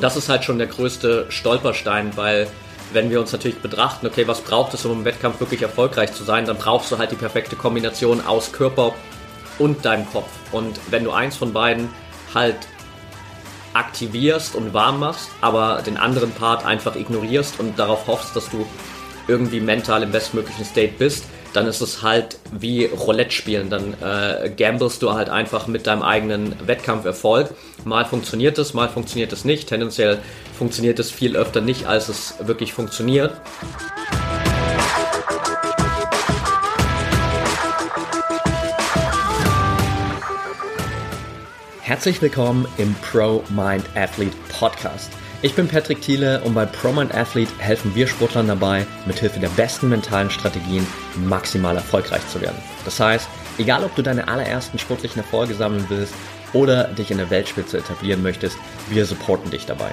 Und das ist halt schon der größte Stolperstein, weil wenn wir uns natürlich betrachten, okay, was braucht es, um im Wettkampf wirklich erfolgreich zu sein, dann brauchst du halt die perfekte Kombination aus Körper und deinem Kopf. Und wenn du eins von beiden halt aktivierst und warm machst, aber den anderen Part einfach ignorierst und darauf hoffst, dass du irgendwie mental im bestmöglichen State bist, dann ist es halt wie Roulette spielen. Dann äh, gamblest du halt einfach mit deinem eigenen Wettkampferfolg. Mal funktioniert es, mal funktioniert es nicht. Tendenziell funktioniert es viel öfter nicht, als es wirklich funktioniert. Herzlich willkommen im Pro Mind Athlete Podcast. Ich bin Patrick Thiele und bei ProMind Athlete helfen wir Sportlern dabei, mithilfe der besten mentalen Strategien maximal erfolgreich zu werden. Das heißt, egal ob du deine allerersten sportlichen Erfolge sammeln willst oder dich in der Weltspitze etablieren möchtest, wir supporten dich dabei.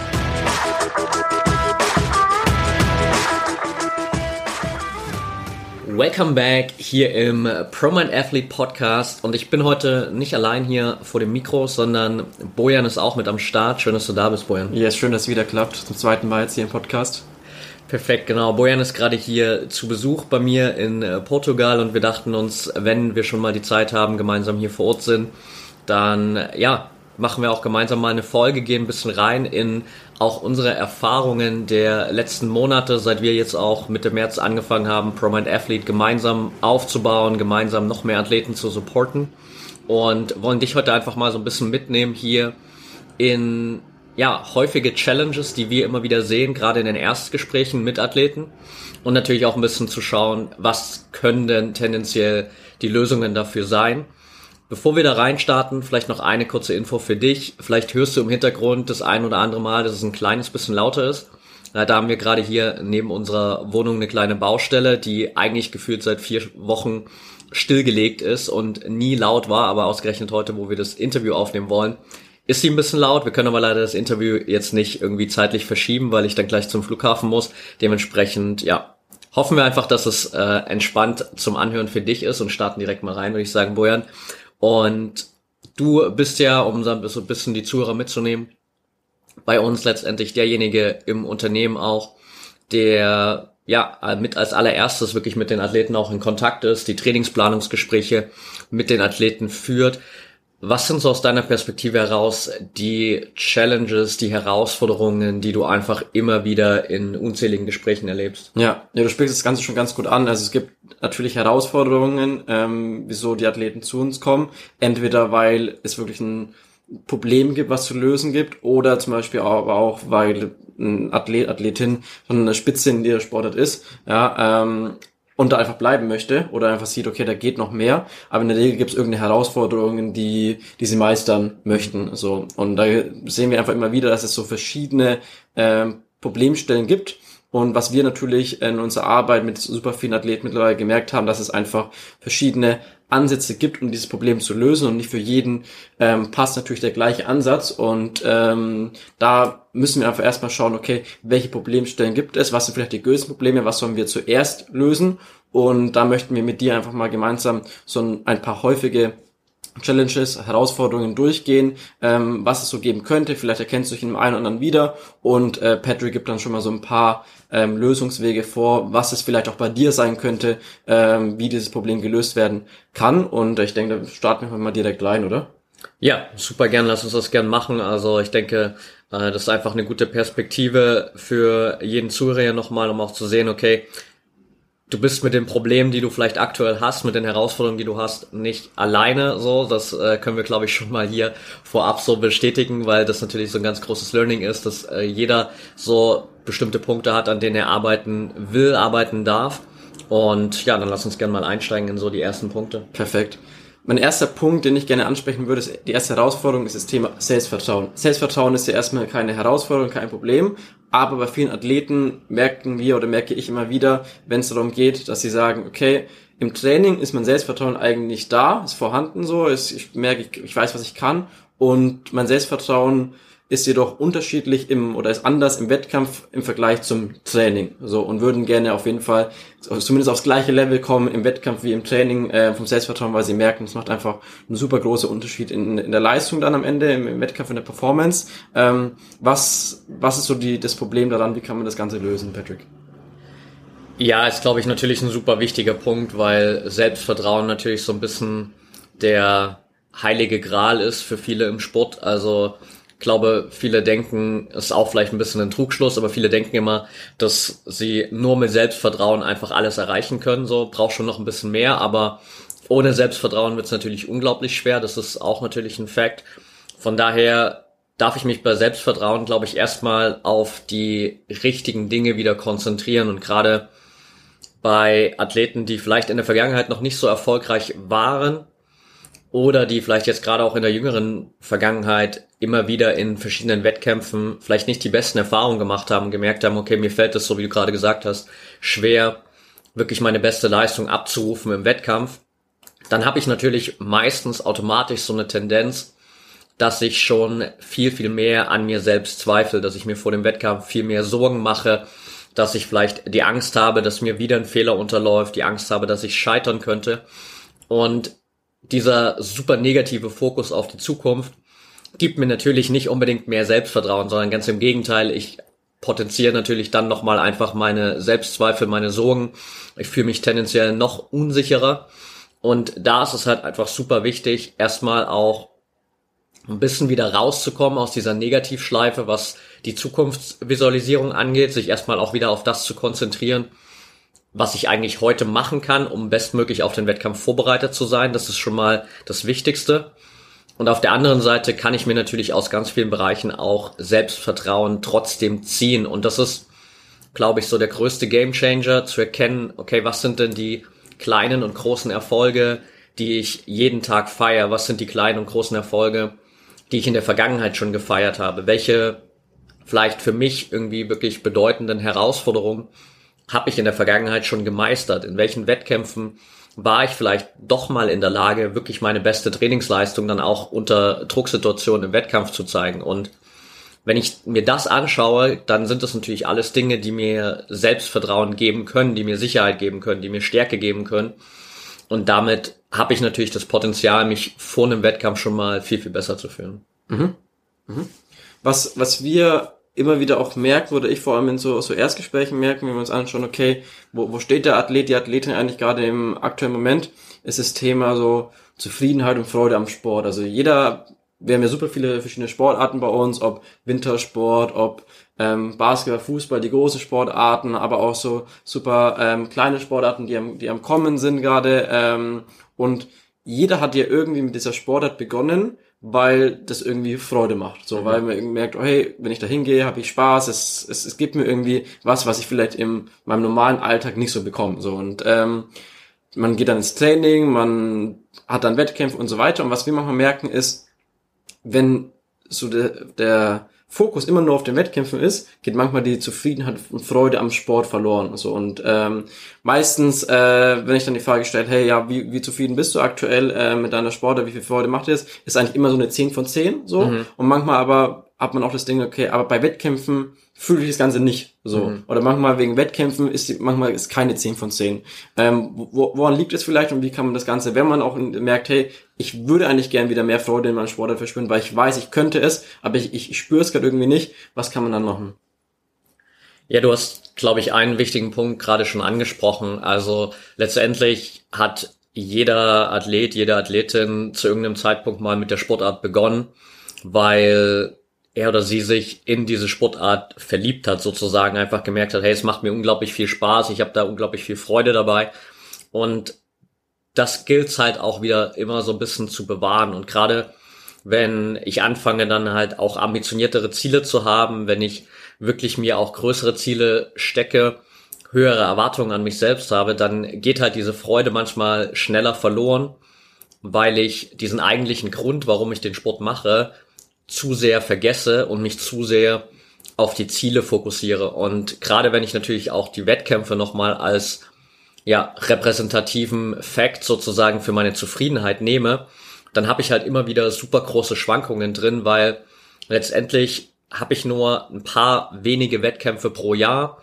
Welcome back hier im ProMind Athlete Podcast und ich bin heute nicht allein hier vor dem Mikro, sondern Bojan ist auch mit am Start. Schön, dass du da bist, Bojan. Ja, yes, schön, dass es wieder klappt. Zum zweiten Mal jetzt hier im Podcast. Perfekt, genau. Bojan ist gerade hier zu Besuch bei mir in äh, Portugal und wir dachten uns, wenn wir schon mal die Zeit haben, gemeinsam hier vor Ort sind, dann ja, machen wir auch gemeinsam mal eine Folge, gehen ein bisschen rein in auch unsere Erfahrungen der letzten Monate, seit wir jetzt auch Mitte März angefangen haben, ProMind Athlete gemeinsam aufzubauen, gemeinsam noch mehr Athleten zu supporten und wollen dich heute einfach mal so ein bisschen mitnehmen hier in ja, häufige Challenges, die wir immer wieder sehen, gerade in den Erstgesprächen mit Athleten und natürlich auch ein bisschen zu schauen, was können denn tendenziell die Lösungen dafür sein. Bevor wir da reinstarten, vielleicht noch eine kurze Info für dich. Vielleicht hörst du im Hintergrund das ein oder andere Mal, dass es ein kleines bisschen lauter ist. Da haben wir gerade hier neben unserer Wohnung eine kleine Baustelle, die eigentlich gefühlt seit vier Wochen stillgelegt ist und nie laut war, aber ausgerechnet heute, wo wir das Interview aufnehmen wollen, ist sie ein bisschen laut. Wir können aber leider das Interview jetzt nicht irgendwie zeitlich verschieben, weil ich dann gleich zum Flughafen muss. Dementsprechend, ja, hoffen wir einfach, dass es äh, entspannt zum Anhören für dich ist und starten direkt mal rein, würde ich sagen, Bojan. Und du bist ja, um so ein bisschen die Zuhörer mitzunehmen, bei uns letztendlich derjenige im Unternehmen auch, der ja mit als allererstes wirklich mit den Athleten auch in Kontakt ist, die Trainingsplanungsgespräche mit den Athleten führt. Was sind so aus deiner Perspektive heraus die Challenges, die Herausforderungen, die du einfach immer wieder in unzähligen Gesprächen erlebst? Ja, ja, du sprichst das Ganze schon ganz gut an. Also es gibt natürlich Herausforderungen, ähm, wieso die Athleten zu uns kommen. Entweder weil es wirklich ein Problem gibt, was zu lösen gibt, oder zum Beispiel aber auch, weil ein Athlet, Athletin schon eine Spitze in ihrer Sportart ist. Ja, ähm, und da einfach bleiben möchte oder einfach sieht, okay, da geht noch mehr. Aber in der Regel gibt es irgendeine Herausforderungen, die, die sie meistern möchten. So. Und da sehen wir einfach immer wieder, dass es so verschiedene ähm, Problemstellen gibt und was wir natürlich in unserer Arbeit mit super vielen Athleten mittlerweile gemerkt haben, dass es einfach verschiedene Ansätze gibt, um dieses Problem zu lösen und nicht für jeden ähm, passt natürlich der gleiche Ansatz und ähm, da müssen wir einfach erstmal schauen, okay, welche Problemstellen gibt es, was sind vielleicht die größten Probleme, was sollen wir zuerst lösen und da möchten wir mit dir einfach mal gemeinsam so ein paar häufige Challenges, Herausforderungen durchgehen, ähm, was es so geben könnte. Vielleicht erkennst du dich in dem einen oder anderen wieder und äh, Patrick gibt dann schon mal so ein paar ähm, Lösungswege vor, was es vielleicht auch bei dir sein könnte, ähm, wie dieses Problem gelöst werden kann. Und ich denke, da starten wir mal direkt rein, oder? Ja, super gern, lass uns das gern machen. Also ich denke, äh, das ist einfach eine gute Perspektive für jeden Zuhörer nochmal, um auch zu sehen, okay, du bist mit den Problemen, die du vielleicht aktuell hast, mit den Herausforderungen, die du hast, nicht alleine so. Das äh, können wir, glaube ich, schon mal hier vorab so bestätigen, weil das natürlich so ein ganz großes Learning ist, dass äh, jeder so bestimmte Punkte hat, an denen er arbeiten will, arbeiten darf. Und ja, dann lass uns gerne mal einsteigen in so die ersten Punkte. Perfekt. Mein erster Punkt, den ich gerne ansprechen würde, ist die erste Herausforderung ist das Thema Selbstvertrauen. Selbstvertrauen ist ja erstmal keine Herausforderung, kein Problem, aber bei vielen Athleten merken wir oder merke ich immer wieder, wenn es darum geht, dass sie sagen, okay, im Training ist mein Selbstvertrauen eigentlich da, ist vorhanden so, ist, ich merke, ich, ich weiß, was ich kann. Und mein Selbstvertrauen ist jedoch unterschiedlich im oder ist anders im Wettkampf im Vergleich zum Training. So und würden gerne auf jeden Fall zumindest aufs gleiche Level kommen im Wettkampf wie im Training äh, vom Selbstvertrauen, weil sie merken, es macht einfach einen super großen Unterschied in, in der Leistung dann am Ende im, im Wettkampf in der Performance. Ähm, was was ist so die das Problem daran? Wie kann man das Ganze lösen, Patrick? Ja, ist glaube ich natürlich ein super wichtiger Punkt, weil Selbstvertrauen natürlich so ein bisschen der heilige Gral ist für viele im Sport. Also glaube, viele denken, ist auch vielleicht ein bisschen ein Trugschluss, aber viele denken immer, dass sie nur mit Selbstvertrauen einfach alles erreichen können. So braucht schon noch ein bisschen mehr, aber ohne Selbstvertrauen wird es natürlich unglaublich schwer. Das ist auch natürlich ein Fakt. Von daher darf ich mich bei Selbstvertrauen, glaube ich, erstmal auf die richtigen Dinge wieder konzentrieren und gerade bei Athleten, die vielleicht in der Vergangenheit noch nicht so erfolgreich waren, oder die vielleicht jetzt gerade auch in der jüngeren Vergangenheit immer wieder in verschiedenen Wettkämpfen vielleicht nicht die besten Erfahrungen gemacht haben, gemerkt haben, okay, mir fällt es, so wie du gerade gesagt hast, schwer, wirklich meine beste Leistung abzurufen im Wettkampf, dann habe ich natürlich meistens automatisch so eine Tendenz, dass ich schon viel, viel mehr an mir selbst zweifle, dass ich mir vor dem Wettkampf viel mehr Sorgen mache, dass ich vielleicht die Angst habe, dass mir wieder ein Fehler unterläuft, die Angst habe, dass ich scheitern könnte. Und dieser super negative Fokus auf die Zukunft gibt mir natürlich nicht unbedingt mehr Selbstvertrauen, sondern ganz im Gegenteil, ich potenziere natürlich dann nochmal einfach meine Selbstzweifel, meine Sorgen. Ich fühle mich tendenziell noch unsicherer. Und da ist es halt einfach super wichtig, erstmal auch ein bisschen wieder rauszukommen aus dieser Negativschleife, was die Zukunftsvisualisierung angeht, sich erstmal auch wieder auf das zu konzentrieren, was ich eigentlich heute machen kann, um bestmöglich auf den Wettkampf vorbereitet zu sein. Das ist schon mal das Wichtigste. Und auf der anderen Seite kann ich mir natürlich aus ganz vielen Bereichen auch Selbstvertrauen trotzdem ziehen. Und das ist, glaube ich, so der größte Gamechanger zu erkennen, okay, was sind denn die kleinen und großen Erfolge, die ich jeden Tag feiere? Was sind die kleinen und großen Erfolge, die ich in der Vergangenheit schon gefeiert habe? Welche vielleicht für mich irgendwie wirklich bedeutenden Herausforderungen habe ich in der Vergangenheit schon gemeistert? In welchen Wettkämpfen war ich vielleicht doch mal in der Lage, wirklich meine beste Trainingsleistung dann auch unter Drucksituationen im Wettkampf zu zeigen? Und wenn ich mir das anschaue, dann sind das natürlich alles Dinge, die mir Selbstvertrauen geben können, die mir Sicherheit geben können, die mir Stärke geben können. Und damit habe ich natürlich das Potenzial, mich vor einem Wettkampf schon mal viel, viel besser zu fühlen. Mhm. Mhm. Was, was wir immer wieder auch merken, oder ich vor allem in so, so Erstgesprächen merken, wenn wir uns anschauen, okay, wo, wo steht der Athlet, die Athletin eigentlich gerade im aktuellen Moment, ist das Thema so Zufriedenheit und Freude am Sport. Also jeder, wir haben ja super viele verschiedene Sportarten bei uns, ob Wintersport, ob ähm, Basketball, Fußball, die große Sportarten, aber auch so super ähm, kleine Sportarten, die am, die am Kommen sind gerade. Ähm, und jeder hat ja irgendwie mit dieser Sportart begonnen weil das irgendwie Freude macht. So, mhm. weil man merkt, oh, hey, wenn ich da hingehe, habe ich Spaß, es, es, es gibt mir irgendwie was, was ich vielleicht in meinem normalen Alltag nicht so bekomme. So, und ähm, man geht dann ins Training, man hat dann Wettkämpfe und so weiter. Und was wir manchmal merken ist, wenn so der, der Fokus immer nur auf den Wettkämpfen ist, geht manchmal die Zufriedenheit und Freude am Sport verloren. So und ähm, meistens, äh, wenn ich dann die Frage stelle, hey, ja, wie, wie zufrieden bist du aktuell äh, mit deiner Sport, wie viel Freude macht dir das, ist eigentlich immer so eine 10 von 10 so. Mhm. Und manchmal aber hat man auch das Ding, okay, aber bei Wettkämpfen fühle ich das Ganze nicht so. Mhm. Oder manchmal wegen Wettkämpfen ist die, manchmal ist keine 10 von 10. Ähm, wo, woran liegt es vielleicht und wie kann man das Ganze, wenn man auch merkt, hey, ich würde eigentlich gern wieder mehr Freude in meinem Sport verspüren, weil ich weiß, ich könnte es, aber ich, ich, ich spüre es gerade irgendwie nicht, was kann man dann machen? Ja, du hast, glaube ich, einen wichtigen Punkt gerade schon angesprochen. Also letztendlich hat jeder Athlet, jede Athletin zu irgendeinem Zeitpunkt mal mit der Sportart begonnen, weil er oder sie sich in diese Sportart verliebt hat, sozusagen einfach gemerkt hat, hey, es macht mir unglaublich viel Spaß, ich habe da unglaublich viel Freude dabei. Und das gilt halt auch wieder immer so ein bisschen zu bewahren. Und gerade wenn ich anfange dann halt auch ambitioniertere Ziele zu haben, wenn ich wirklich mir auch größere Ziele stecke, höhere Erwartungen an mich selbst habe, dann geht halt diese Freude manchmal schneller verloren, weil ich diesen eigentlichen Grund, warum ich den Sport mache, zu sehr vergesse und mich zu sehr auf die Ziele fokussiere. Und gerade wenn ich natürlich auch die Wettkämpfe nochmal als ja, repräsentativen Fact sozusagen für meine Zufriedenheit nehme, dann habe ich halt immer wieder super große Schwankungen drin, weil letztendlich habe ich nur ein paar wenige Wettkämpfe pro Jahr.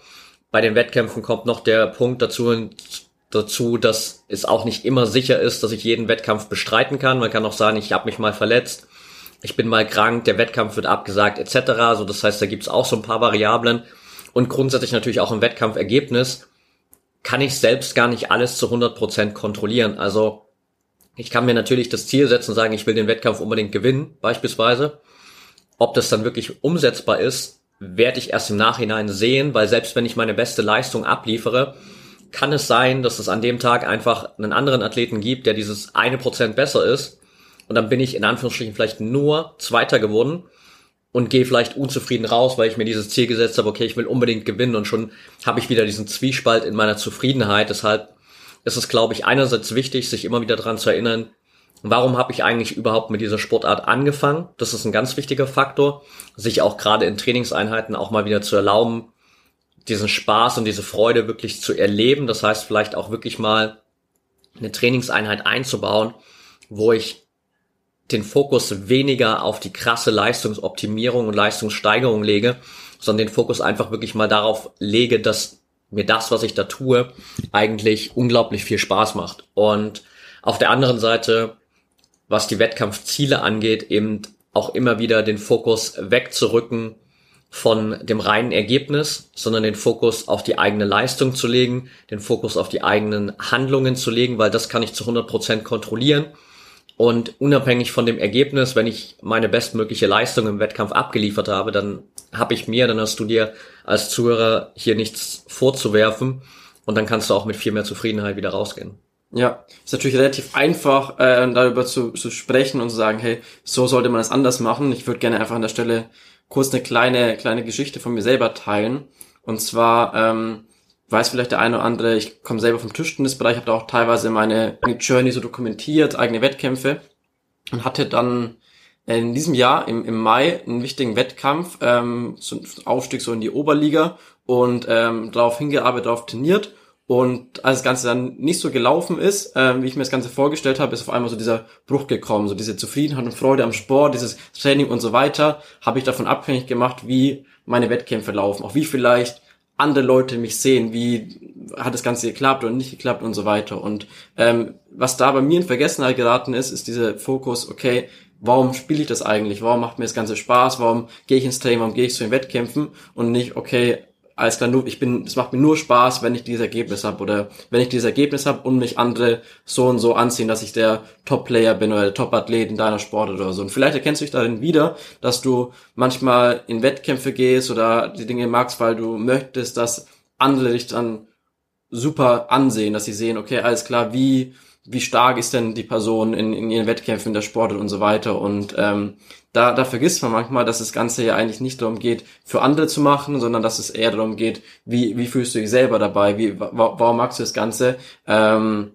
Bei den Wettkämpfen kommt noch der Punkt dazu, dazu, dass es auch nicht immer sicher ist, dass ich jeden Wettkampf bestreiten kann. Man kann auch sagen, ich habe mich mal verletzt, ich bin mal krank, der Wettkampf wird abgesagt etc. So, das heißt, da gibt's auch so ein paar Variablen und grundsätzlich natürlich auch im Wettkampfergebnis kann ich selbst gar nicht alles zu 100% kontrollieren. Also ich kann mir natürlich das Ziel setzen und sagen, ich will den Wettkampf unbedingt gewinnen, beispielsweise. Ob das dann wirklich umsetzbar ist, werde ich erst im Nachhinein sehen, weil selbst wenn ich meine beste Leistung abliefere, kann es sein, dass es an dem Tag einfach einen anderen Athleten gibt, der dieses eine Prozent besser ist. Und dann bin ich in Anführungsstrichen vielleicht nur Zweiter geworden und gehe vielleicht unzufrieden raus, weil ich mir dieses Ziel gesetzt habe, okay, ich will unbedingt gewinnen und schon habe ich wieder diesen Zwiespalt in meiner Zufriedenheit. Deshalb ist es, glaube ich, einerseits wichtig, sich immer wieder daran zu erinnern, warum habe ich eigentlich überhaupt mit dieser Sportart angefangen? Das ist ein ganz wichtiger Faktor, sich auch gerade in Trainingseinheiten auch mal wieder zu erlauben, diesen Spaß und diese Freude wirklich zu erleben. Das heißt, vielleicht auch wirklich mal eine Trainingseinheit einzubauen, wo ich den Fokus weniger auf die krasse Leistungsoptimierung und Leistungssteigerung lege, sondern den Fokus einfach wirklich mal darauf lege, dass mir das, was ich da tue, eigentlich unglaublich viel Spaß macht. Und auf der anderen Seite, was die Wettkampfziele angeht, eben auch immer wieder den Fokus wegzurücken von dem reinen Ergebnis, sondern den Fokus auf die eigene Leistung zu legen, den Fokus auf die eigenen Handlungen zu legen, weil das kann ich zu 100 Prozent kontrollieren. Und unabhängig von dem Ergebnis, wenn ich meine bestmögliche Leistung im Wettkampf abgeliefert habe, dann habe ich mir, dann hast du dir als Zuhörer hier nichts vorzuwerfen und dann kannst du auch mit viel mehr Zufriedenheit wieder rausgehen. Ja, ist natürlich relativ einfach, äh, darüber zu, zu sprechen und zu sagen, hey, so sollte man es anders machen. Ich würde gerne einfach an der Stelle kurz eine kleine, kleine Geschichte von mir selber teilen. Und zwar, ähm, weiß vielleicht der eine oder andere, ich komme selber vom Tischtennisbereich, habe da auch teilweise meine Journey so dokumentiert, eigene Wettkämpfe und hatte dann in diesem Jahr im, im Mai einen wichtigen Wettkampf, ähm, so ein Aufstieg so in die Oberliga und ähm, darauf hingearbeitet, darauf trainiert. Und als das Ganze dann nicht so gelaufen ist, ähm, wie ich mir das Ganze vorgestellt habe, ist auf einmal so dieser Bruch gekommen, so diese Zufriedenheit und Freude am Sport, dieses Training und so weiter, habe ich davon abhängig gemacht, wie meine Wettkämpfe laufen, auch wie vielleicht andere Leute mich sehen, wie hat das Ganze geklappt oder nicht geklappt und so weiter. Und ähm, was da bei mir in Vergessenheit geraten ist, ist dieser Fokus, okay, warum spiele ich das eigentlich? Warum macht mir das Ganze Spaß? Warum gehe ich ins Training? Warum gehe ich zu den Wettkämpfen? Und nicht, okay, alles klar, nur, ich bin, es macht mir nur Spaß, wenn ich dieses Ergebnis habe oder wenn ich dieses Ergebnis habe und mich andere so und so anziehen, dass ich der Top-Player bin oder der Top-Athlet in deiner Sport oder so. Und vielleicht erkennst du dich darin wieder, dass du manchmal in Wettkämpfe gehst oder die Dinge magst, weil du möchtest, dass andere dich dann super ansehen, dass sie sehen, okay, alles klar, wie wie stark ist denn die Person in, in ihren Wettkämpfen, in der Sport und so weiter. Und ähm, da, da vergisst man manchmal, dass das Ganze ja eigentlich nicht darum geht, für andere zu machen, sondern dass es eher darum geht, wie, wie fühlst du dich selber dabei, wie, warum magst du das Ganze? Ähm,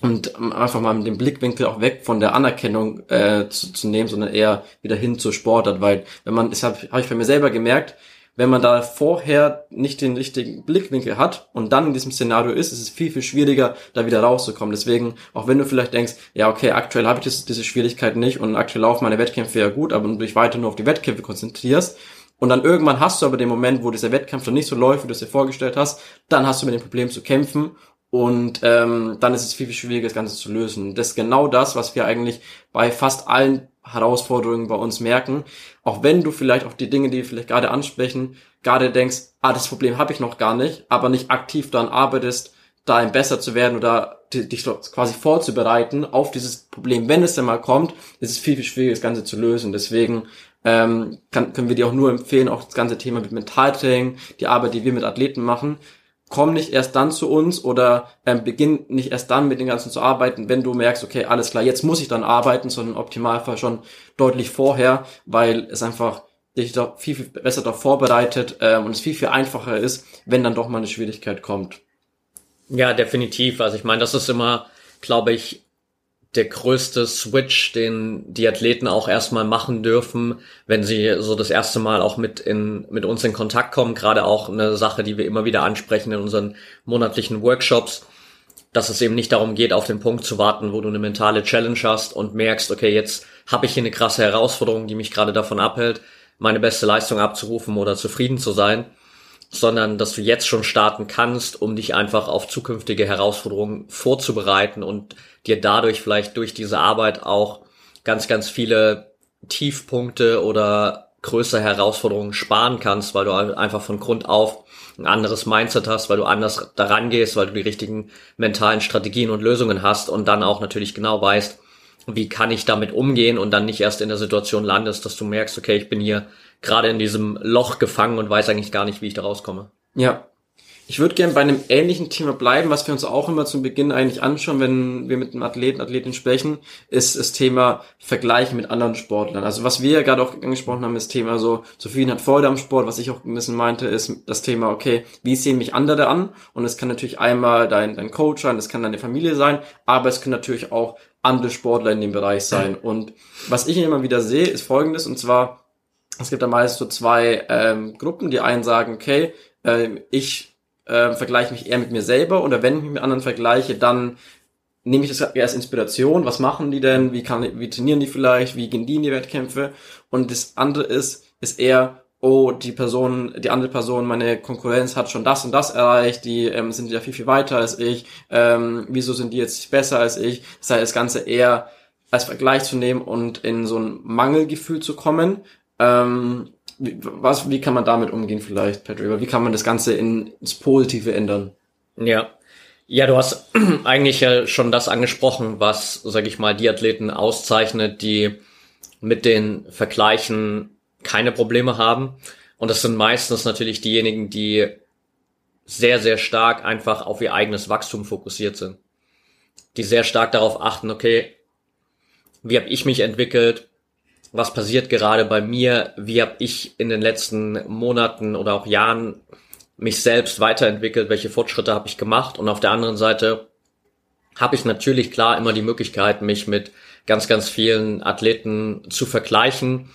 und einfach mal den Blickwinkel auch weg von der Anerkennung äh, zu, zu nehmen, sondern eher wieder hin zur Sportart, weil wenn man, das habe hab ich bei mir selber gemerkt, wenn man da vorher nicht den richtigen Blickwinkel hat und dann in diesem Szenario ist, ist es viel, viel schwieriger, da wieder rauszukommen. Deswegen, auch wenn du vielleicht denkst, ja, okay, aktuell habe ich das, diese Schwierigkeit nicht und aktuell laufen meine Wettkämpfe ja gut, aber du dich weiter nur auf die Wettkämpfe konzentrierst, und dann irgendwann hast du aber den Moment, wo dieser Wettkampf dann nicht so läuft, wie du es dir vorgestellt hast, dann hast du mit dem Problem zu kämpfen und ähm, dann ist es viel, viel schwieriger, das Ganze zu lösen. Das ist genau das, was wir eigentlich bei fast allen Herausforderungen bei uns merken. Auch wenn du vielleicht auch die Dinge, die wir vielleicht gerade ansprechen, gerade denkst, ah, das Problem habe ich noch gar nicht, aber nicht aktiv daran arbeitest, da ein besser zu werden oder dich quasi vorzubereiten auf dieses Problem, wenn es denn mal kommt, ist es viel, viel schwieriger, das Ganze zu lösen. Deswegen ähm, kann, können wir dir auch nur empfehlen, auch das ganze Thema mit Mentaltraining, die Arbeit, die wir mit Athleten machen, komm nicht erst dann zu uns oder ähm, beginn nicht erst dann mit den ganzen zu arbeiten, wenn du merkst, okay, alles klar, jetzt muss ich dann arbeiten, sondern im Optimalfall schon deutlich vorher, weil es einfach dich doch viel, viel besser darauf vorbereitet ähm, und es viel, viel einfacher ist, wenn dann doch mal eine Schwierigkeit kommt. Ja, definitiv. Also ich meine, das ist immer, glaube ich, der größte Switch, den die Athleten auch erstmal machen dürfen, wenn sie so das erste Mal auch mit in, mit uns in Kontakt kommen. Gerade auch eine Sache, die wir immer wieder ansprechen in unseren monatlichen Workshops. dass es eben nicht darum geht, auf den Punkt zu warten, wo du eine mentale Challenge hast und merkst, okay, jetzt habe ich hier eine krasse Herausforderung, die mich gerade davon abhält, meine beste Leistung abzurufen oder zufrieden zu sein, sondern dass du jetzt schon starten kannst, um dich einfach auf zukünftige Herausforderungen vorzubereiten und dir dadurch vielleicht durch diese Arbeit auch ganz, ganz viele Tiefpunkte oder größere Herausforderungen sparen kannst, weil du einfach von Grund auf ein anderes Mindset hast, weil du anders daran gehst, weil du die richtigen mentalen Strategien und Lösungen hast und dann auch natürlich genau weißt, wie kann ich damit umgehen und dann nicht erst in der Situation landest, dass du merkst, okay, ich bin hier gerade in diesem Loch gefangen und weiß eigentlich gar nicht, wie ich da rauskomme. Ja. Ich würde gerne bei einem ähnlichen Thema bleiben, was wir uns auch immer zum Beginn eigentlich anschauen, wenn wir mit einem Athleten, Athletin sprechen, ist das Thema Vergleichen mit anderen Sportlern. Also was wir ja gerade auch angesprochen haben, ist das Thema so, Sophie hat Freude am Sport, was ich auch ein bisschen meinte, ist das Thema, okay, wie sehen mich andere an? Und es kann natürlich einmal dein, dein Coach sein, es kann deine Familie sein, aber es können natürlich auch andere Sportler in dem Bereich sein. Und was ich immer wieder sehe, ist folgendes, und zwar, es gibt da meist so zwei ähm, Gruppen, die einen sagen, okay, äh, ich äh, vergleiche mich eher mit mir selber oder wenn ich mich mit anderen vergleiche, dann nehme ich das eher als Inspiration. Was machen die denn? Wie, kann, wie trainieren die vielleicht? Wie gehen die in die Wettkämpfe? Und das andere ist, ist eher, oh, die Person, die andere Person, meine Konkurrenz hat schon das und das erreicht, die ähm, sind ja viel, viel weiter als ich, ähm, wieso sind die jetzt besser als ich? Das heißt, das Ganze eher als Vergleich zu nehmen und in so ein Mangelgefühl zu kommen. Ähm, wie, was, wie kann man damit umgehen vielleicht, Patrick? Wie kann man das Ganze in, ins Positive ändern? Ja. Ja, du hast eigentlich ja schon das angesprochen, was, sag ich mal, die Athleten auszeichnet, die mit den Vergleichen keine Probleme haben. Und das sind meistens natürlich diejenigen, die sehr, sehr stark einfach auf ihr eigenes Wachstum fokussiert sind. Die sehr stark darauf achten, okay, wie habe ich mich entwickelt? Was passiert gerade bei mir? Wie habe ich in den letzten Monaten oder auch Jahren mich selbst weiterentwickelt? Welche Fortschritte habe ich gemacht? Und auf der anderen Seite habe ich natürlich klar immer die Möglichkeit, mich mit ganz, ganz vielen Athleten zu vergleichen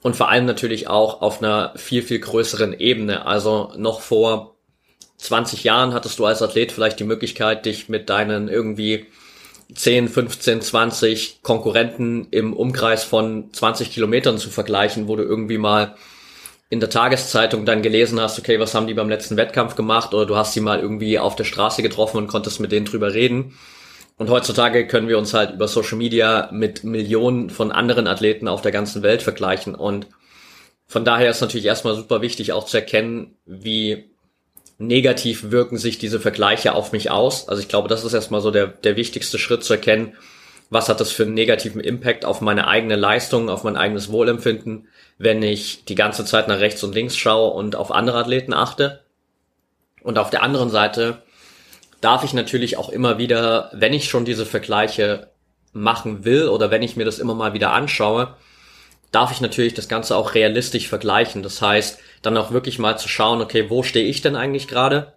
und vor allem natürlich auch auf einer viel, viel größeren Ebene. Also noch vor 20 Jahren hattest du als Athlet vielleicht die Möglichkeit, dich mit deinen irgendwie 10, 15, 20 Konkurrenten im Umkreis von 20 Kilometern zu vergleichen, wo du irgendwie mal in der Tageszeitung dann gelesen hast, okay, was haben die beim letzten Wettkampf gemacht oder du hast sie mal irgendwie auf der Straße getroffen und konntest mit denen drüber reden. Und heutzutage können wir uns halt über Social Media mit Millionen von anderen Athleten auf der ganzen Welt vergleichen. Und von daher ist natürlich erstmal super wichtig auch zu erkennen, wie negativ wirken sich diese Vergleiche auf mich aus. Also ich glaube, das ist erstmal so der, der wichtigste Schritt zu erkennen, was hat das für einen negativen Impact auf meine eigene Leistung, auf mein eigenes Wohlempfinden, wenn ich die ganze Zeit nach rechts und links schaue und auf andere Athleten achte. Und auf der anderen Seite darf ich natürlich auch immer wieder, wenn ich schon diese Vergleiche machen will oder wenn ich mir das immer mal wieder anschaue, darf ich natürlich das Ganze auch realistisch vergleichen. Das heißt, dann auch wirklich mal zu schauen, okay, wo stehe ich denn eigentlich gerade?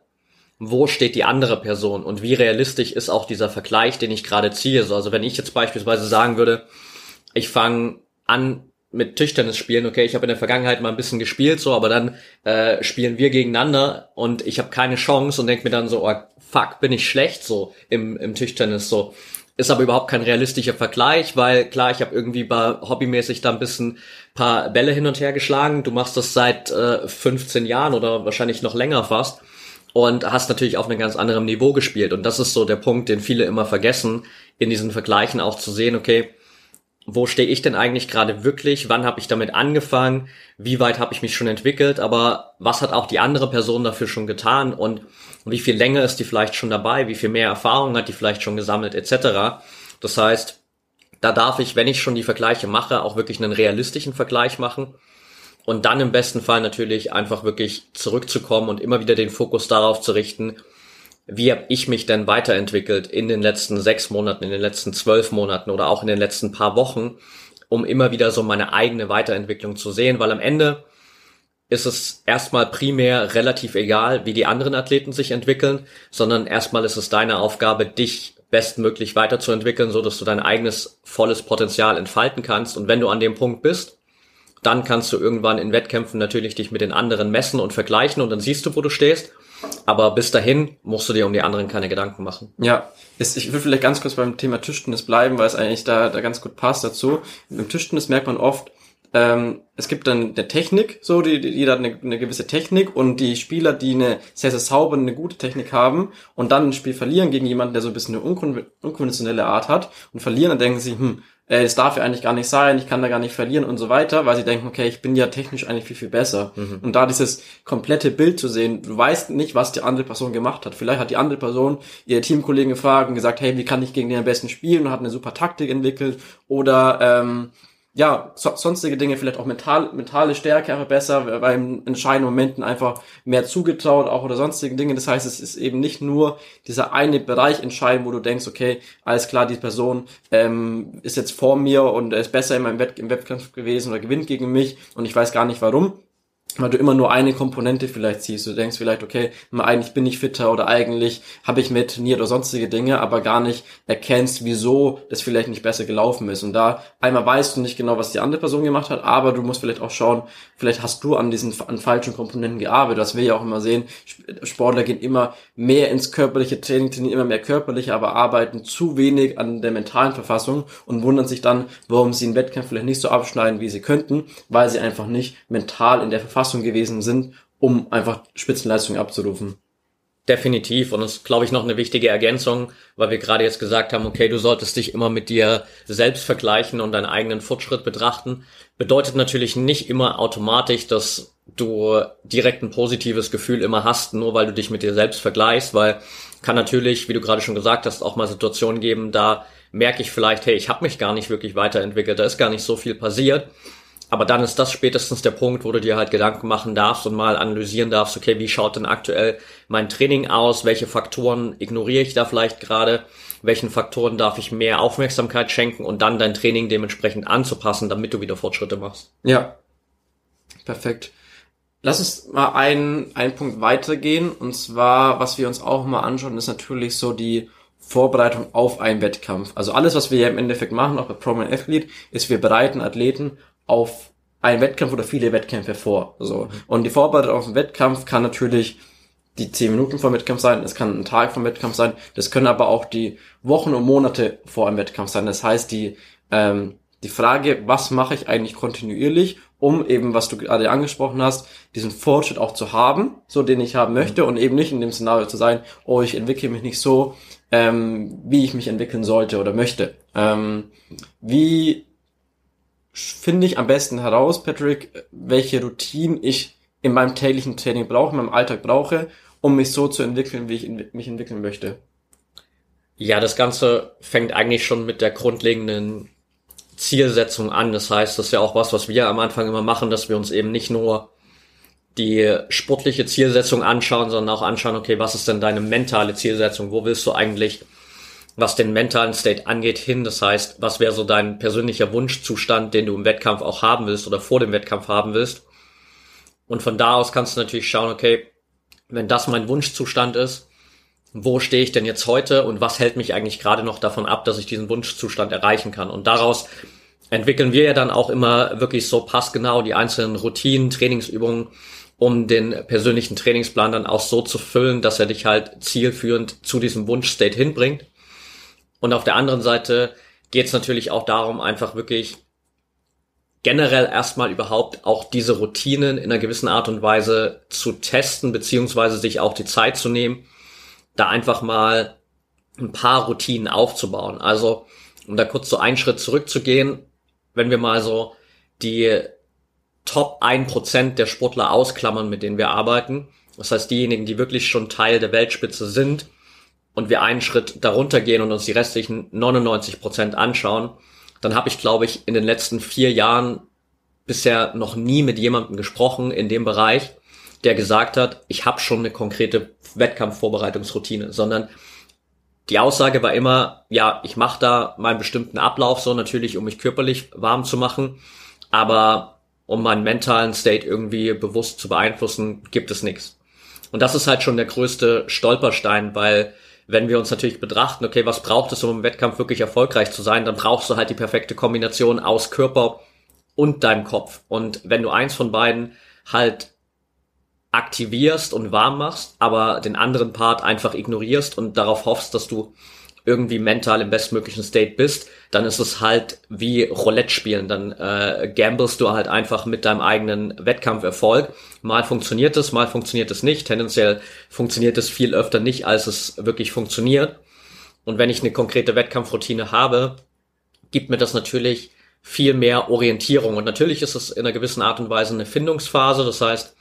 Wo steht die andere Person? Und wie realistisch ist auch dieser Vergleich, den ich gerade ziehe? also wenn ich jetzt beispielsweise sagen würde, ich fange an mit Tischtennis spielen, okay, ich habe in der Vergangenheit mal ein bisschen gespielt, so, aber dann äh, spielen wir gegeneinander und ich habe keine Chance und denke mir dann so, oh, fuck, bin ich schlecht so im, im Tischtennis so. Ist aber überhaupt kein realistischer Vergleich, weil klar, ich habe irgendwie bei hobbymäßig da ein bisschen paar Bälle hin und her geschlagen. Du machst das seit äh, 15 Jahren oder wahrscheinlich noch länger fast und hast natürlich auf einem ganz anderen Niveau gespielt. Und das ist so der Punkt, den viele immer vergessen, in diesen Vergleichen auch zu sehen, okay, wo stehe ich denn eigentlich gerade wirklich? Wann habe ich damit angefangen? Wie weit habe ich mich schon entwickelt? Aber was hat auch die andere Person dafür schon getan? Und wie viel länger ist die vielleicht schon dabei? Wie viel mehr Erfahrung hat die vielleicht schon gesammelt? Etc. Das heißt, da darf ich, wenn ich schon die Vergleiche mache, auch wirklich einen realistischen Vergleich machen. Und dann im besten Fall natürlich einfach wirklich zurückzukommen und immer wieder den Fokus darauf zu richten, wie habe ich mich denn weiterentwickelt in den letzten sechs Monaten, in den letzten zwölf Monaten oder auch in den letzten paar Wochen, um immer wieder so meine eigene Weiterentwicklung zu sehen, weil am Ende ist es erstmal primär relativ egal, wie die anderen Athleten sich entwickeln, sondern erstmal ist es deine Aufgabe, dich bestmöglich weiterzuentwickeln, so dass du dein eigenes volles Potenzial entfalten kannst. Und wenn du an dem Punkt bist, dann kannst du irgendwann in Wettkämpfen natürlich dich mit den anderen messen und vergleichen und dann siehst du, wo du stehst. Aber bis dahin musst du dir um die anderen keine Gedanken machen. Ja, ich will vielleicht ganz kurz beim Thema Tischtennis bleiben, weil es eigentlich da, da ganz gut passt dazu. Im Tischtennis merkt man oft, ähm, es gibt dann eine Technik, so, die, die, jeder hat eine, eine gewisse Technik und die Spieler, die eine sehr, sehr saubere, eine gute Technik haben und dann ein Spiel verlieren gegen jemanden, der so ein bisschen eine unkon unkonventionelle Art hat und verlieren, dann denken sie, hm, äh, es darf ja eigentlich gar nicht sein, ich kann da gar nicht verlieren und so weiter, weil sie denken, okay, ich bin ja technisch eigentlich viel, viel besser. Mhm. Und da dieses komplette Bild zu sehen, du weißt nicht, was die andere Person gemacht hat. Vielleicht hat die andere Person ihre Teamkollegen gefragt und gesagt, hey, wie kann ich gegen den am besten spielen und hat eine super Taktik entwickelt oder ähm, ja, so, sonstige Dinge, vielleicht auch mental, mentale Stärke einfach besser, in entscheidenden Momenten einfach mehr zugetraut auch oder sonstige Dinge. Das heißt, es ist eben nicht nur dieser eine Bereich entscheiden, wo du denkst, okay, alles klar, die Person ähm, ist jetzt vor mir und ist besser in meinem Wett im Wettkampf gewesen oder gewinnt gegen mich und ich weiß gar nicht warum weil du immer nur eine Komponente vielleicht siehst. Du denkst vielleicht, okay, eigentlich bin ich fitter oder eigentlich habe ich mehr trainiert oder sonstige Dinge, aber gar nicht erkennst, wieso das vielleicht nicht besser gelaufen ist. Und da einmal weißt du nicht genau, was die andere Person gemacht hat, aber du musst vielleicht auch schauen, vielleicht hast du an diesen an falschen Komponenten gearbeitet. Das wir ja auch immer sehen. Sportler gehen immer mehr ins körperliche Training, trainieren immer mehr körperlich, aber arbeiten zu wenig an der mentalen Verfassung und wundern sich dann, warum sie in Wettkämpfen vielleicht nicht so abschneiden, wie sie könnten, weil sie einfach nicht mental in der Verfassung Verfassung gewesen sind, um einfach Spitzenleistungen abzurufen. Definitiv. Und das ist, glaube ich, noch eine wichtige Ergänzung, weil wir gerade jetzt gesagt haben, okay, du solltest dich immer mit dir selbst vergleichen und deinen eigenen Fortschritt betrachten. Bedeutet natürlich nicht immer automatisch, dass du direkt ein positives Gefühl immer hast, nur weil du dich mit dir selbst vergleichst, weil kann natürlich, wie du gerade schon gesagt hast, auch mal Situationen geben, da merke ich vielleicht, hey, ich habe mich gar nicht wirklich weiterentwickelt, da ist gar nicht so viel passiert aber dann ist das spätestens der Punkt, wo du dir halt Gedanken machen darfst und mal analysieren darfst, okay, wie schaut denn aktuell mein Training aus? Welche Faktoren ignoriere ich da vielleicht gerade? Welchen Faktoren darf ich mehr Aufmerksamkeit schenken und dann dein Training dementsprechend anzupassen, damit du wieder Fortschritte machst? Ja. Perfekt. Lass uns mal einen, einen Punkt weitergehen. Und zwar, was wir uns auch mal anschauen, ist natürlich so die Vorbereitung auf einen Wettkampf. Also alles, was wir ja im Endeffekt machen, auch bei Prominent Athlete, ist, wir bereiten Athleten auf einen Wettkampf oder viele Wettkämpfe vor. So. Und die Vorbereitung auf einen Wettkampf kann natürlich die zehn Minuten vor dem Wettkampf sein, es kann ein Tag vor dem Wettkampf sein, das können aber auch die Wochen und Monate vor einem Wettkampf sein. Das heißt, die, ähm, die Frage, was mache ich eigentlich kontinuierlich, um eben, was du gerade angesprochen hast, diesen Fortschritt auch zu haben, so den ich haben möchte und eben nicht in dem Szenario zu sein, oh, ich entwickle mich nicht so, ähm, wie ich mich entwickeln sollte oder möchte. Ähm, wie finde ich am besten heraus, Patrick, welche Routine ich in meinem täglichen Training brauche, in meinem Alltag brauche, um mich so zu entwickeln, wie ich mich entwickeln möchte. Ja, das Ganze fängt eigentlich schon mit der grundlegenden Zielsetzung an. Das heißt, das ist ja auch was, was wir am Anfang immer machen, dass wir uns eben nicht nur die sportliche Zielsetzung anschauen, sondern auch anschauen, okay, was ist denn deine mentale Zielsetzung? Wo willst du eigentlich was den mentalen State angeht, hin. Das heißt, was wäre so dein persönlicher Wunschzustand, den du im Wettkampf auch haben willst oder vor dem Wettkampf haben willst. Und von da aus kannst du natürlich schauen, okay, wenn das mein Wunschzustand ist, wo stehe ich denn jetzt heute und was hält mich eigentlich gerade noch davon ab, dass ich diesen Wunschzustand erreichen kann. Und daraus entwickeln wir ja dann auch immer wirklich so passgenau die einzelnen Routinen, Trainingsübungen, um den persönlichen Trainingsplan dann auch so zu füllen, dass er dich halt zielführend zu diesem Wunschstate hinbringt. Und auf der anderen Seite geht es natürlich auch darum, einfach wirklich generell erstmal überhaupt auch diese Routinen in einer gewissen Art und Weise zu testen, beziehungsweise sich auch die Zeit zu nehmen, da einfach mal ein paar Routinen aufzubauen. Also, um da kurz so einen Schritt zurückzugehen, wenn wir mal so die Top 1% der Sportler ausklammern, mit denen wir arbeiten, das heißt diejenigen, die wirklich schon Teil der Weltspitze sind, und wir einen Schritt darunter gehen und uns die restlichen 99 Prozent anschauen, dann habe ich, glaube ich, in den letzten vier Jahren bisher noch nie mit jemandem gesprochen in dem Bereich, der gesagt hat, ich habe schon eine konkrete Wettkampfvorbereitungsroutine, sondern die Aussage war immer, ja, ich mache da meinen bestimmten Ablauf so natürlich, um mich körperlich warm zu machen, aber um meinen mentalen State irgendwie bewusst zu beeinflussen, gibt es nichts. Und das ist halt schon der größte Stolperstein, weil wenn wir uns natürlich betrachten, okay, was braucht es, um im Wettkampf wirklich erfolgreich zu sein, dann brauchst du halt die perfekte Kombination aus Körper und deinem Kopf. Und wenn du eins von beiden halt aktivierst und warm machst, aber den anderen Part einfach ignorierst und darauf hoffst, dass du irgendwie mental im bestmöglichen State bist, dann ist es halt wie Roulette spielen. Dann äh, gamblest du halt einfach mit deinem eigenen Wettkampferfolg. Mal funktioniert es, mal funktioniert es nicht. Tendenziell funktioniert es viel öfter nicht, als es wirklich funktioniert. Und wenn ich eine konkrete Wettkampfroutine habe, gibt mir das natürlich viel mehr Orientierung. Und natürlich ist es in einer gewissen Art und Weise eine Findungsphase. Das heißt,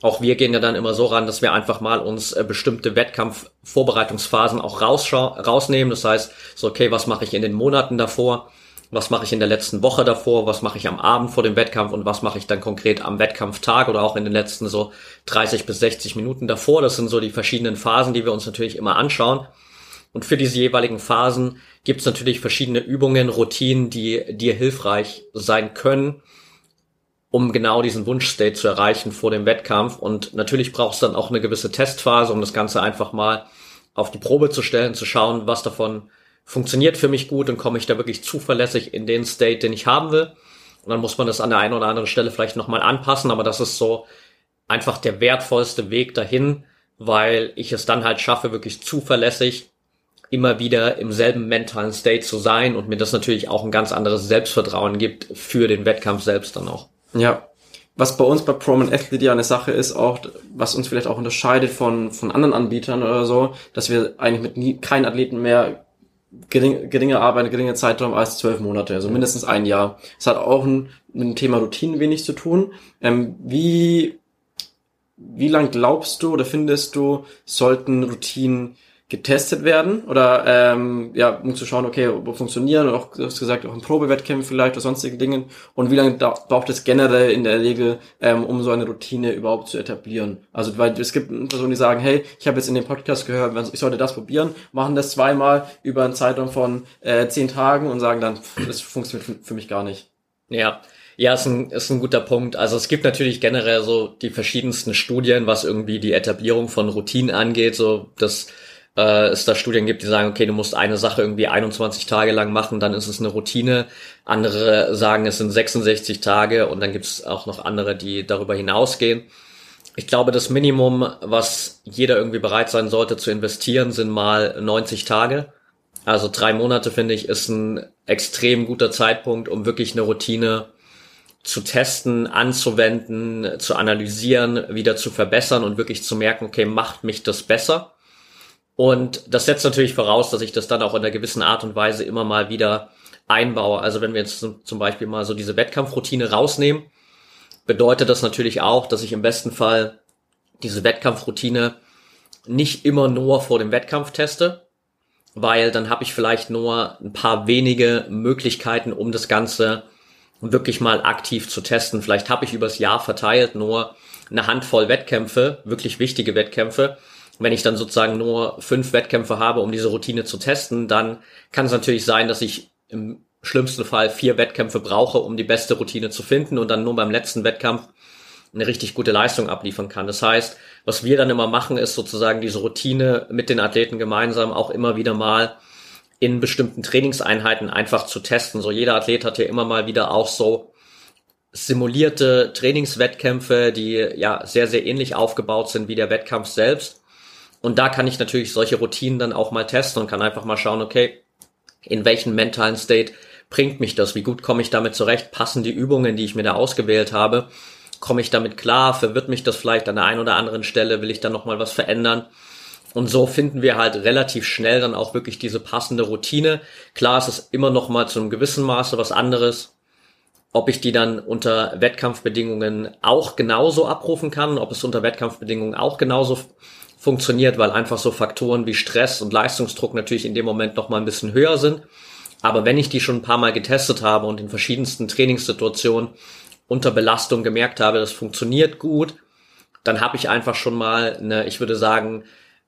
auch wir gehen ja dann immer so ran, dass wir einfach mal uns äh, bestimmte Wettkampfvorbereitungsphasen auch rausnehmen. Das heißt, so okay, was mache ich in den Monaten davor? Was mache ich in der letzten Woche davor? Was mache ich am Abend vor dem Wettkampf? Und was mache ich dann konkret am Wettkampftag oder auch in den letzten so 30 bis 60 Minuten davor? Das sind so die verschiedenen Phasen, die wir uns natürlich immer anschauen. Und für diese jeweiligen Phasen gibt es natürlich verschiedene Übungen, Routinen, die dir hilfreich sein können, um genau diesen Wunschstate zu erreichen vor dem Wettkampf. Und natürlich braucht es dann auch eine gewisse Testphase, um das Ganze einfach mal auf die Probe zu stellen, zu schauen, was davon funktioniert für mich gut und komme ich da wirklich zuverlässig in den State, den ich haben will. Und dann muss man das an der einen oder anderen Stelle vielleicht nochmal anpassen, aber das ist so einfach der wertvollste Weg dahin, weil ich es dann halt schaffe, wirklich zuverlässig immer wieder im selben mentalen State zu sein und mir das natürlich auch ein ganz anderes Selbstvertrauen gibt für den Wettkampf selbst dann auch. Ja. Was bei uns bei Proman Athlete ja eine Sache ist, auch, was uns vielleicht auch unterscheidet von, von anderen Anbietern oder so, dass wir eigentlich mit nie, keinen Athleten mehr gering, geringe Arbeit, geringe Zeitraum als zwölf Monate, also mindestens ein Jahr. Es hat auch ein, mit dem Thema Routinen wenig zu tun. Ähm, wie, wie lang glaubst du oder findest du, sollten Routinen getestet werden oder ähm, ja, um zu schauen, okay, ob funktionieren und auch, du hast gesagt, auch in Probewettkämpfen vielleicht oder sonstige Dingen und wie lange braucht es generell in der Regel, ähm, um so eine Routine überhaupt zu etablieren? Also weil es gibt Personen, die sagen, hey, ich habe jetzt in dem Podcast gehört, ich sollte das probieren, machen das zweimal über einen Zeitraum von äh, zehn Tagen und sagen dann, das funktioniert für, für mich gar nicht. Ja, ja, ist ein, ist ein guter Punkt. Also es gibt natürlich generell so die verschiedensten Studien, was irgendwie die Etablierung von Routinen angeht. So das äh, es da Studien gibt, die sagen, okay, du musst eine Sache irgendwie 21 Tage lang machen, dann ist es eine Routine. Andere sagen, es sind 66 Tage und dann gibt es auch noch andere, die darüber hinausgehen. Ich glaube, das Minimum, was jeder irgendwie bereit sein sollte zu investieren, sind mal 90 Tage. Also drei Monate, finde ich, ist ein extrem guter Zeitpunkt, um wirklich eine Routine zu testen, anzuwenden, zu analysieren, wieder zu verbessern und wirklich zu merken, okay, macht mich das besser? Und das setzt natürlich voraus, dass ich das dann auch in einer gewissen Art und Weise immer mal wieder einbaue. Also wenn wir jetzt zum Beispiel mal so diese Wettkampfroutine rausnehmen, bedeutet das natürlich auch, dass ich im besten Fall diese Wettkampfroutine nicht immer nur vor dem Wettkampf teste, weil dann habe ich vielleicht nur ein paar wenige Möglichkeiten, um das Ganze wirklich mal aktiv zu testen. Vielleicht habe ich übers Jahr verteilt nur eine Handvoll Wettkämpfe, wirklich wichtige Wettkämpfe, wenn ich dann sozusagen nur fünf Wettkämpfe habe, um diese Routine zu testen, dann kann es natürlich sein, dass ich im schlimmsten Fall vier Wettkämpfe brauche, um die beste Routine zu finden und dann nur beim letzten Wettkampf eine richtig gute Leistung abliefern kann. Das heißt, was wir dann immer machen, ist sozusagen diese Routine mit den Athleten gemeinsam auch immer wieder mal in bestimmten Trainingseinheiten einfach zu testen. So jeder Athlet hat ja immer mal wieder auch so simulierte Trainingswettkämpfe, die ja sehr, sehr ähnlich aufgebaut sind wie der Wettkampf selbst. Und da kann ich natürlich solche Routinen dann auch mal testen und kann einfach mal schauen, okay, in welchen mentalen State bringt mich das? Wie gut komme ich damit zurecht? Passen die Übungen, die ich mir da ausgewählt habe? Komme ich damit klar? Verwirrt mich das vielleicht an der einen oder anderen Stelle? Will ich dann nochmal was verändern? Und so finden wir halt relativ schnell dann auch wirklich diese passende Routine. Klar, es ist immer noch mal zu einem gewissen Maße was anderes, ob ich die dann unter Wettkampfbedingungen auch genauso abrufen kann, ob es unter Wettkampfbedingungen auch genauso funktioniert, weil einfach so Faktoren wie Stress und Leistungsdruck natürlich in dem Moment noch mal ein bisschen höher sind. Aber wenn ich die schon ein paar Mal getestet habe und in verschiedensten Trainingssituationen unter Belastung gemerkt habe, das funktioniert gut, dann habe ich einfach schon mal eine, ich würde sagen,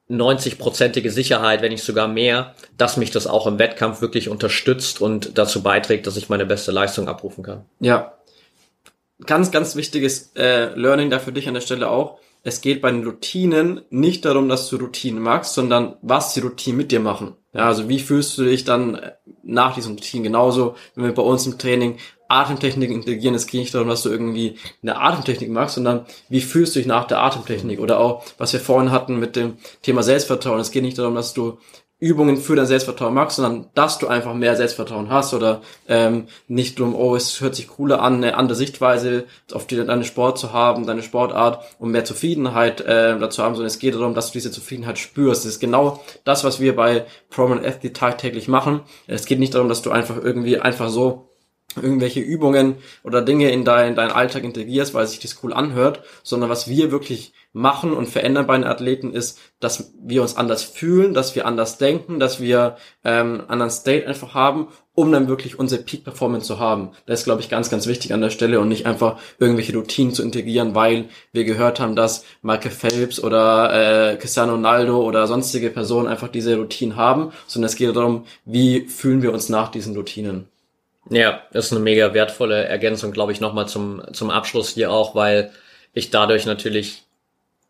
90-prozentige Sicherheit, wenn nicht sogar mehr, dass mich das auch im Wettkampf wirklich unterstützt und dazu beiträgt, dass ich meine beste Leistung abrufen kann. Ja. Ganz, ganz wichtiges äh, Learning da für dich an der Stelle auch es geht bei den Routinen nicht darum, dass du Routinen magst, sondern was die Routinen mit dir machen. Ja, also wie fühlst du dich dann nach diesen Routinen genauso, wenn wir bei uns im Training Atemtechnik integrieren. Es geht nicht darum, dass du irgendwie eine Atemtechnik machst, sondern wie fühlst du dich nach der Atemtechnik? Oder auch, was wir vorhin hatten mit dem Thema Selbstvertrauen. Es geht nicht darum, dass du Übungen für dein Selbstvertrauen machst, sondern dass du einfach mehr Selbstvertrauen hast oder ähm, nicht drum, oh, es hört sich cooler an, eine andere Sichtweise auf die, deine Sport zu haben, deine Sportart, um mehr Zufriedenheit äh, dazu haben, sondern es geht darum, dass du diese Zufriedenheit spürst. Das ist genau das, was wir bei Prominent Athlete tagtäglich machen. Es geht nicht darum, dass du einfach irgendwie einfach so irgendwelche Übungen oder Dinge in dein, deinen Alltag integrierst, weil sich das cool anhört, sondern was wir wirklich machen und verändern bei den Athleten ist, dass wir uns anders fühlen, dass wir anders denken, dass wir ähm, anderen State einfach haben, um dann wirklich unsere Peak-Performance zu haben. Das ist, glaube ich, ganz, ganz wichtig an der Stelle und nicht einfach irgendwelche Routinen zu integrieren, weil wir gehört haben, dass Michael Phelps oder äh, Cristiano Ronaldo oder sonstige Personen einfach diese Routinen haben, sondern es geht darum, wie fühlen wir uns nach diesen Routinen. Ja, ist eine mega wertvolle Ergänzung, glaube ich, nochmal zum, zum Abschluss hier auch, weil ich dadurch natürlich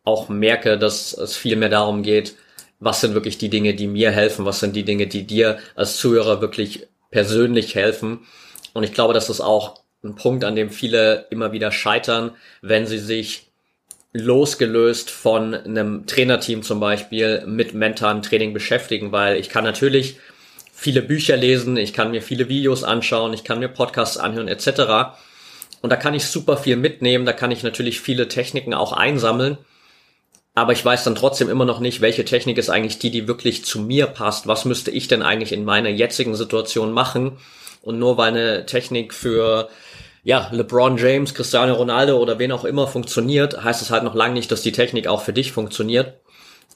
auch merke, dass es viel mehr darum geht, was sind wirklich die Dinge, die mir helfen, was sind die Dinge, die dir als Zuhörer wirklich persönlich helfen. Und ich glaube, das ist auch ein Punkt, an dem viele immer wieder scheitern, wenn sie sich losgelöst von einem Trainerteam zum Beispiel mit mentalem Training beschäftigen, weil ich kann natürlich viele Bücher lesen, ich kann mir viele Videos anschauen, ich kann mir Podcasts anhören etc. Und da kann ich super viel mitnehmen, da kann ich natürlich viele Techniken auch einsammeln. Aber ich weiß dann trotzdem immer noch nicht, welche Technik ist eigentlich die, die wirklich zu mir passt. Was müsste ich denn eigentlich in meiner jetzigen Situation machen? Und nur weil eine Technik für ja, LeBron James, Cristiano Ronaldo oder wen auch immer funktioniert, heißt es halt noch lange nicht, dass die Technik auch für dich funktioniert.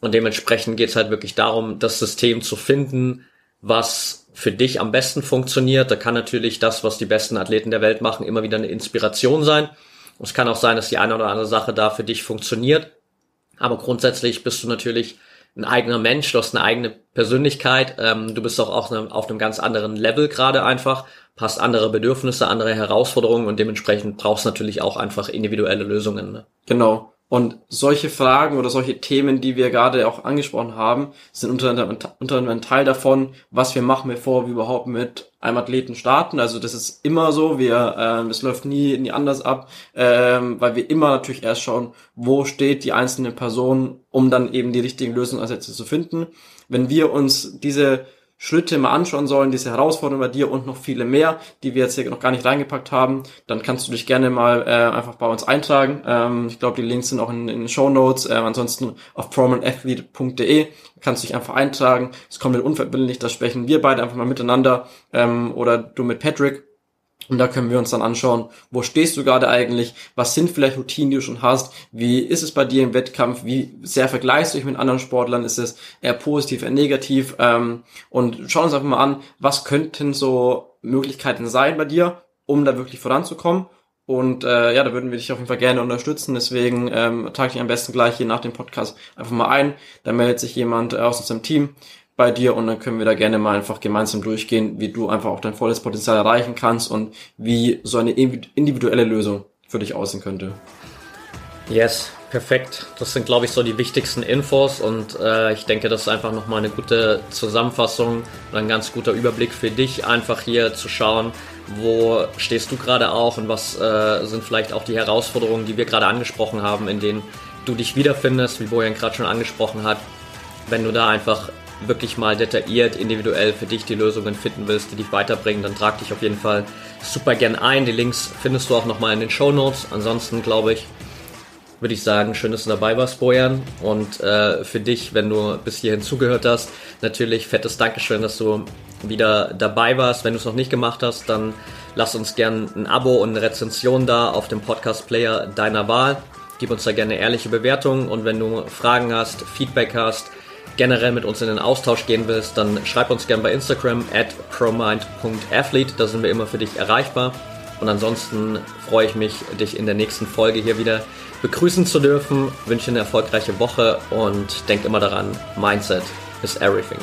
Und dementsprechend geht es halt wirklich darum, das System zu finden, was für dich am besten funktioniert. Da kann natürlich das, was die besten Athleten der Welt machen, immer wieder eine Inspiration sein. Und es kann auch sein, dass die eine oder andere Sache da für dich funktioniert. Aber grundsätzlich bist du natürlich ein eigener Mensch, du hast eine eigene Persönlichkeit, ähm, du bist auch auf einem, auf einem ganz anderen Level gerade einfach, passt andere Bedürfnisse, andere Herausforderungen und dementsprechend brauchst du natürlich auch einfach individuelle Lösungen. Ne? Genau. Und solche Fragen oder solche Themen, die wir gerade auch angesprochen haben, sind unter anderem, ein Teil davon, was wir machen, bevor wir überhaupt mit einem Athleten starten. Also das ist immer so, wir, ähm, es läuft nie, nie anders ab, ähm, weil wir immer natürlich erst schauen, wo steht die einzelne Person, um dann eben die richtigen Lösungsansätze zu finden. Wenn wir uns diese Schritte mal anschauen sollen, diese Herausforderungen bei dir und noch viele mehr, die wir jetzt hier noch gar nicht reingepackt haben, dann kannst du dich gerne mal äh, einfach bei uns eintragen. Ähm, ich glaube, die Links sind auch in, in den Show Notes. Ähm, ansonsten auf prominentathlete.de kannst du dich einfach eintragen. Es kommt komplett unverbindlich, da sprechen wir beide einfach mal miteinander ähm, oder du mit Patrick. Und da können wir uns dann anschauen, wo stehst du gerade eigentlich, was sind vielleicht Routinen, die du schon hast, wie ist es bei dir im Wettkampf, wie sehr vergleichst du dich mit anderen Sportlern, ist es eher positiv, eher negativ? Ähm, und schauen uns einfach mal an, was könnten so Möglichkeiten sein bei dir, um da wirklich voranzukommen? Und äh, ja, da würden wir dich auf jeden Fall gerne unterstützen. Deswegen ähm, trage dich am besten gleich hier nach dem Podcast einfach mal ein. Da meldet sich jemand äh, aus unserem Team bei dir und dann können wir da gerne mal einfach gemeinsam durchgehen, wie du einfach auch dein volles Potenzial erreichen kannst und wie so eine individuelle Lösung für dich aussehen könnte. Yes, perfekt. Das sind, glaube ich, so die wichtigsten Infos und äh, ich denke, das ist einfach nochmal eine gute Zusammenfassung und ein ganz guter Überblick für dich, einfach hier zu schauen, wo stehst du gerade auch und was äh, sind vielleicht auch die Herausforderungen, die wir gerade angesprochen haben, in denen du dich wiederfindest, wie Bojan gerade schon angesprochen hat. Wenn du da einfach wirklich mal detailliert, individuell für dich die Lösungen finden willst, die dich weiterbringen, dann trag dich auf jeden Fall super gern ein. Die Links findest du auch nochmal in den Show Notes. Ansonsten glaube ich, würde ich sagen, schön, dass du dabei warst, Bojan. Und äh, für dich, wenn du bis hierhin zugehört hast, natürlich fettes Dankeschön, dass du wieder dabei warst. Wenn du es noch nicht gemacht hast, dann lass uns gern ein Abo und eine Rezension da auf dem Podcast-Player deiner Wahl. Gib uns da gerne ehrliche Bewertungen und wenn du Fragen hast, Feedback hast, generell mit uns in den Austausch gehen willst, dann schreib uns gerne bei Instagram at promind.athlete, da sind wir immer für dich erreichbar. Und ansonsten freue ich mich, dich in der nächsten Folge hier wieder begrüßen zu dürfen. Wünsche eine erfolgreiche Woche und denk immer daran, Mindset is everything.